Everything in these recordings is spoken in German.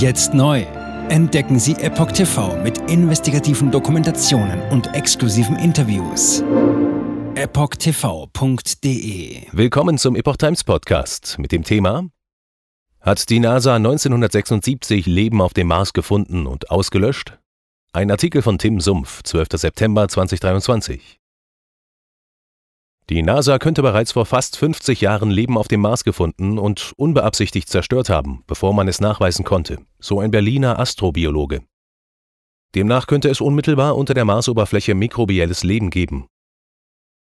Jetzt neu. Entdecken Sie Epoch TV mit investigativen Dokumentationen und exklusiven Interviews. EpochTV.de Willkommen zum Epoch Times Podcast mit dem Thema Hat die NASA 1976 Leben auf dem Mars gefunden und ausgelöscht? Ein Artikel von Tim Sumpf, 12. September 2023. Die NASA könnte bereits vor fast 50 Jahren Leben auf dem Mars gefunden und unbeabsichtigt zerstört haben, bevor man es nachweisen konnte, so ein Berliner Astrobiologe. Demnach könnte es unmittelbar unter der Marsoberfläche mikrobielles Leben geben.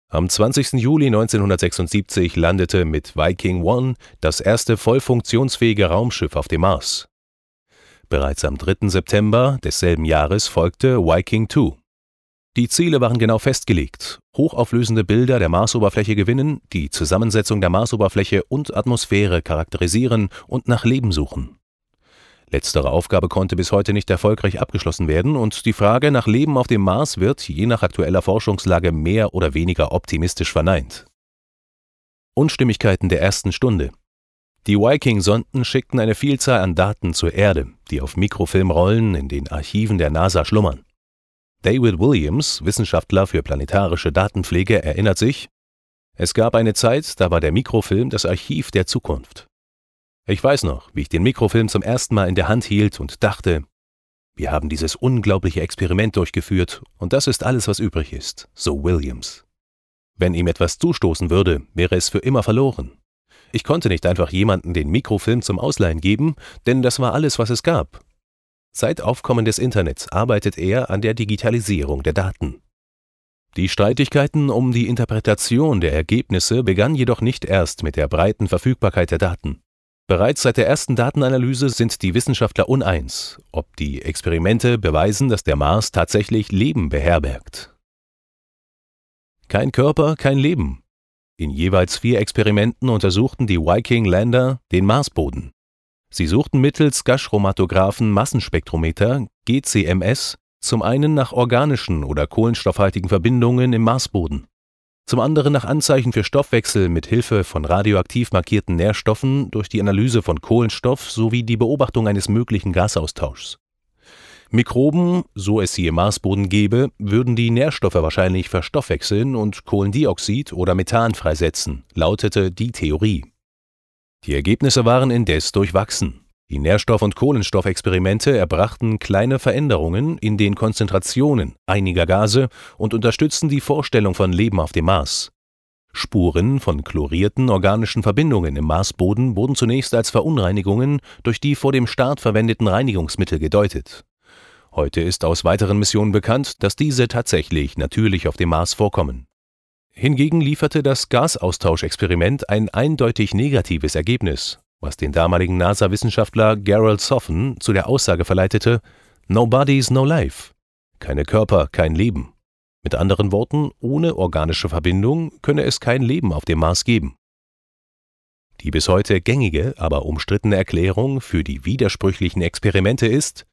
Am 20. Juli 1976 landete mit Viking One das erste voll funktionsfähige Raumschiff auf dem Mars. Bereits am 3. September desselben Jahres folgte Viking 2. Die Ziele waren genau festgelegt: hochauflösende Bilder der Marsoberfläche gewinnen, die Zusammensetzung der Marsoberfläche und Atmosphäre charakterisieren und nach Leben suchen. Letztere Aufgabe konnte bis heute nicht erfolgreich abgeschlossen werden und die Frage nach Leben auf dem Mars wird je nach aktueller Forschungslage mehr oder weniger optimistisch verneint. Unstimmigkeiten der ersten Stunde. Die Viking-Sonden schickten eine Vielzahl an Daten zur Erde, die auf Mikrofilmrollen in den Archiven der NASA schlummern. David Williams, Wissenschaftler für planetarische Datenpflege, erinnert sich, es gab eine Zeit, da war der Mikrofilm das Archiv der Zukunft. Ich weiß noch, wie ich den Mikrofilm zum ersten Mal in der Hand hielt und dachte, wir haben dieses unglaubliche Experiment durchgeführt und das ist alles, was übrig ist, so Williams. Wenn ihm etwas zustoßen würde, wäre es für immer verloren. Ich konnte nicht einfach jemanden den Mikrofilm zum Ausleihen geben, denn das war alles, was es gab, Seit Aufkommen des Internets arbeitet er an der Digitalisierung der Daten. Die Streitigkeiten um die Interpretation der Ergebnisse begannen jedoch nicht erst mit der breiten Verfügbarkeit der Daten. Bereits seit der ersten Datenanalyse sind die Wissenschaftler uneins, ob die Experimente beweisen, dass der Mars tatsächlich Leben beherbergt. Kein Körper, kein Leben. In jeweils vier Experimenten untersuchten die Viking-Lander den Marsboden. Sie suchten mittels Gaschromatographen-Massenspektrometer (GCMS) zum einen nach organischen oder kohlenstoffhaltigen Verbindungen im Marsboden, zum anderen nach Anzeichen für Stoffwechsel mit Hilfe von radioaktiv markierten Nährstoffen durch die Analyse von Kohlenstoff sowie die Beobachtung eines möglichen Gasaustauschs. Mikroben, so es sie im Marsboden gäbe, würden die Nährstoffe wahrscheinlich verstoffwechseln und Kohlendioxid oder Methan freisetzen, lautete die Theorie die Ergebnisse waren indes durchwachsen. Die Nährstoff- und Kohlenstoffexperimente erbrachten kleine Veränderungen in den Konzentrationen einiger Gase und unterstützten die Vorstellung von Leben auf dem Mars. Spuren von chlorierten organischen Verbindungen im Marsboden wurden zunächst als Verunreinigungen durch die vor dem Start verwendeten Reinigungsmittel gedeutet. Heute ist aus weiteren Missionen bekannt, dass diese tatsächlich natürlich auf dem Mars vorkommen Hingegen lieferte das Gasaustauschexperiment ein eindeutig negatives Ergebnis, was den damaligen NASA-Wissenschaftler Gerald Soffen zu der Aussage verleitete: Nobody's no life. Keine Körper, kein Leben. Mit anderen Worten, ohne organische Verbindung könne es kein Leben auf dem Mars geben. Die bis heute gängige, aber umstrittene Erklärung für die widersprüchlichen Experimente ist,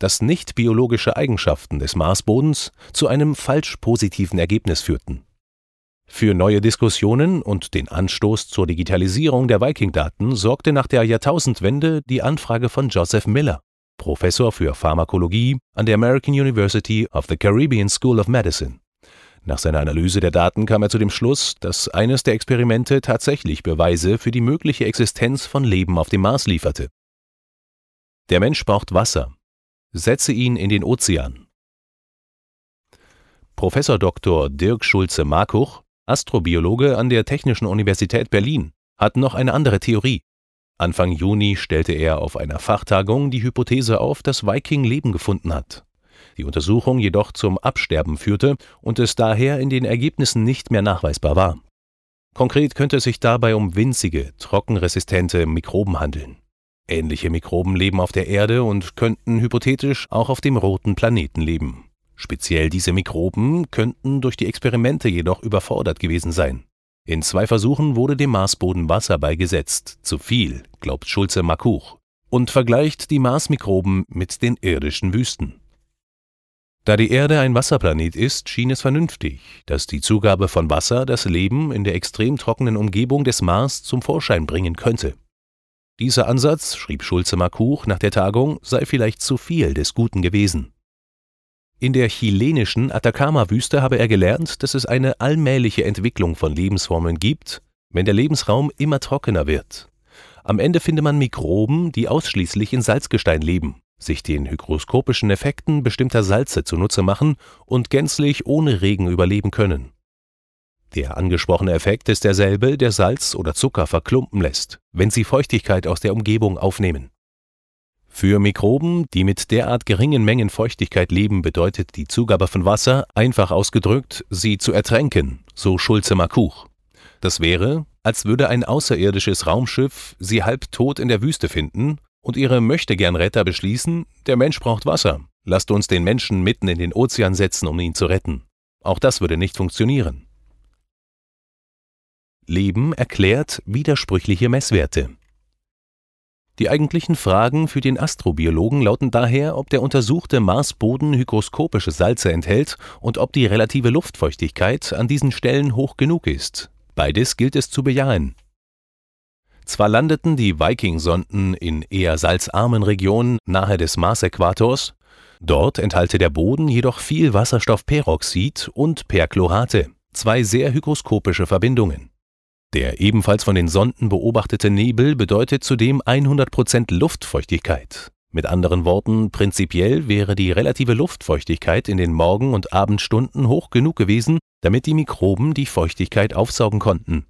dass nicht biologische Eigenschaften des Marsbodens zu einem falsch positiven Ergebnis führten für neue Diskussionen und den Anstoß zur Digitalisierung der Viking-Daten sorgte nach der Jahrtausendwende die Anfrage von Joseph Miller, Professor für Pharmakologie an der American University of the Caribbean School of Medicine. Nach seiner Analyse der Daten kam er zu dem Schluss, dass eines der Experimente tatsächlich Beweise für die mögliche Existenz von Leben auf dem Mars lieferte. Der Mensch braucht Wasser. Setze ihn in den Ozean. Professor Dr. Dirk Schulze-Markuch Astrobiologe an der Technischen Universität Berlin, hat noch eine andere Theorie. Anfang Juni stellte er auf einer Fachtagung die Hypothese auf, dass Viking Leben gefunden hat. Die Untersuchung jedoch zum Absterben führte und es daher in den Ergebnissen nicht mehr nachweisbar war. Konkret könnte es sich dabei um winzige, trockenresistente Mikroben handeln. Ähnliche Mikroben leben auf der Erde und könnten hypothetisch auch auf dem roten Planeten leben. Speziell diese Mikroben könnten durch die Experimente jedoch überfordert gewesen sein. In zwei Versuchen wurde dem Marsboden Wasser beigesetzt, zu viel, glaubt Schulze Makuch, und vergleicht die Marsmikroben mit den irdischen Wüsten. Da die Erde ein Wasserplanet ist, schien es vernünftig, dass die Zugabe von Wasser das Leben in der extrem trockenen Umgebung des Mars zum Vorschein bringen könnte. Dieser Ansatz, schrieb Schulze Markuch nach der Tagung, sei vielleicht zu viel des Guten gewesen. In der chilenischen Atacama-Wüste habe er gelernt, dass es eine allmähliche Entwicklung von Lebensformen gibt, wenn der Lebensraum immer trockener wird. Am Ende finde man Mikroben, die ausschließlich in Salzgestein leben, sich den hygroskopischen Effekten bestimmter Salze zunutze machen und gänzlich ohne Regen überleben können. Der angesprochene Effekt ist derselbe, der Salz oder Zucker verklumpen lässt, wenn sie Feuchtigkeit aus der Umgebung aufnehmen. Für Mikroben, die mit derart geringen Mengen Feuchtigkeit leben, bedeutet die Zugabe von Wasser, einfach ausgedrückt, sie zu ertränken, so Schulze Markuch. Das wäre, als würde ein außerirdisches Raumschiff sie halb tot in der Wüste finden und ihre Möchtegern-Retter beschließen, der Mensch braucht Wasser, lasst uns den Menschen mitten in den Ozean setzen, um ihn zu retten. Auch das würde nicht funktionieren. Leben erklärt widersprüchliche Messwerte. Die eigentlichen Fragen für den Astrobiologen lauten daher, ob der untersuchte Marsboden hygroskopische Salze enthält und ob die relative Luftfeuchtigkeit an diesen Stellen hoch genug ist. Beides gilt es zu bejahen. Zwar landeten die Viking-Sonden in eher salzarmen Regionen nahe des Marsäquators, dort enthalte der Boden jedoch viel Wasserstoffperoxid und Perchlorate, zwei sehr hygroskopische Verbindungen. Der ebenfalls von den Sonden beobachtete Nebel bedeutet zudem 100% Luftfeuchtigkeit. Mit anderen Worten, prinzipiell wäre die relative Luftfeuchtigkeit in den Morgen- und Abendstunden hoch genug gewesen, damit die Mikroben die Feuchtigkeit aufsaugen konnten.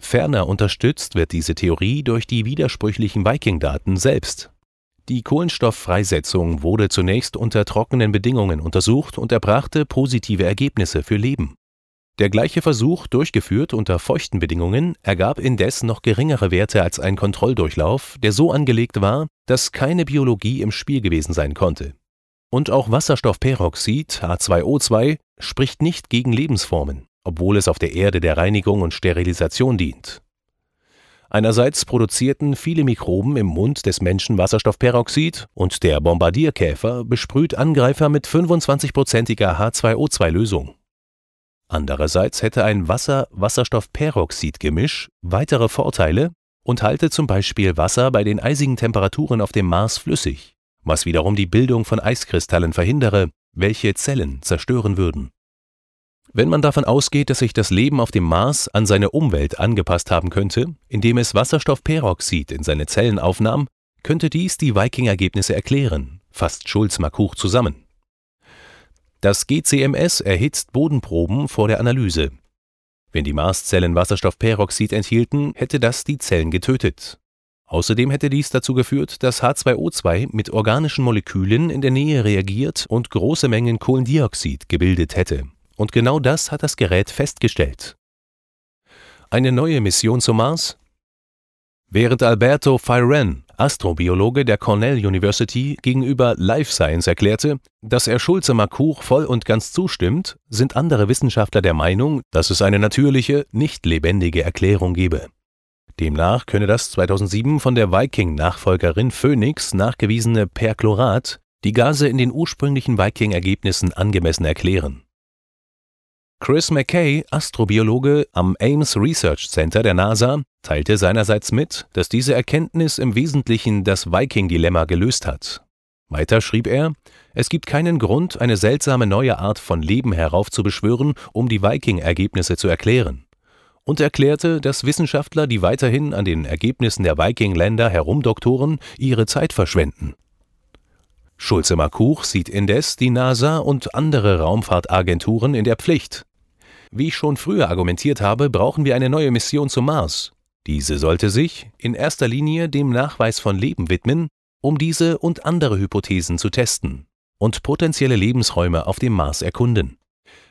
Ferner unterstützt wird diese Theorie durch die widersprüchlichen Viking-Daten selbst. Die Kohlenstofffreisetzung wurde zunächst unter trockenen Bedingungen untersucht und erbrachte positive Ergebnisse für Leben. Der gleiche Versuch, durchgeführt unter feuchten Bedingungen, ergab indes noch geringere Werte als ein Kontrolldurchlauf, der so angelegt war, dass keine Biologie im Spiel gewesen sein konnte. Und auch Wasserstoffperoxid H2O2 spricht nicht gegen Lebensformen, obwohl es auf der Erde der Reinigung und Sterilisation dient. Einerseits produzierten viele Mikroben im Mund des Menschen Wasserstoffperoxid und der Bombardierkäfer besprüht Angreifer mit 25%iger H2O2-Lösung. Andererseits hätte ein Wasser-Wasserstoff-Peroxid-Gemisch weitere Vorteile und halte zum Beispiel Wasser bei den eisigen Temperaturen auf dem Mars flüssig, was wiederum die Bildung von Eiskristallen verhindere, welche Zellen zerstören würden. Wenn man davon ausgeht, dass sich das Leben auf dem Mars an seine Umwelt angepasst haben könnte, indem es Wasserstoffperoxid in seine Zellen aufnahm, könnte dies die Viking-Ergebnisse erklären, fasst Schulz-Markuch zusammen. Das GCMS erhitzt Bodenproben vor der Analyse. Wenn die Marszellen Wasserstoffperoxid enthielten, hätte das die Zellen getötet. Außerdem hätte dies dazu geführt, dass H2O2 mit organischen Molekülen in der Nähe reagiert und große Mengen Kohlendioxid gebildet hätte. Und genau das hat das Gerät festgestellt. Eine neue Mission zum Mars? Während Alberto Firen Astrobiologe der Cornell University, gegenüber Life Science erklärte, dass er Schulze Markuch voll und ganz zustimmt, sind andere Wissenschaftler der Meinung, dass es eine natürliche, nicht lebendige Erklärung gebe. Demnach könne das 2007 von der Viking-Nachfolgerin Phoenix nachgewiesene Perchlorat die Gase in den ursprünglichen Viking-Ergebnissen angemessen erklären. Chris McKay, Astrobiologe am Ames Research Center der NASA, teilte seinerseits mit, dass diese Erkenntnis im Wesentlichen das Viking-Dilemma gelöst hat. Weiter schrieb er, es gibt keinen Grund, eine seltsame neue Art von Leben heraufzubeschwören, um die Viking-Ergebnisse zu erklären. Und erklärte, dass Wissenschaftler, die weiterhin an den Ergebnissen der Viking-Länder herumdoktoren, ihre Zeit verschwenden. Schulze Markuch sieht indes die NASA und andere Raumfahrtagenturen in der Pflicht, wie ich schon früher argumentiert habe, brauchen wir eine neue Mission zum Mars. Diese sollte sich in erster Linie dem Nachweis von Leben widmen, um diese und andere Hypothesen zu testen und potenzielle Lebensräume auf dem Mars erkunden.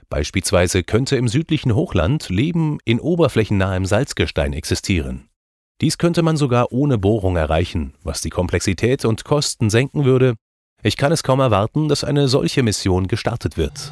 Beispielsweise könnte im südlichen Hochland Leben in oberflächennahem Salzgestein existieren. Dies könnte man sogar ohne Bohrung erreichen, was die Komplexität und Kosten senken würde. Ich kann es kaum erwarten, dass eine solche Mission gestartet wird.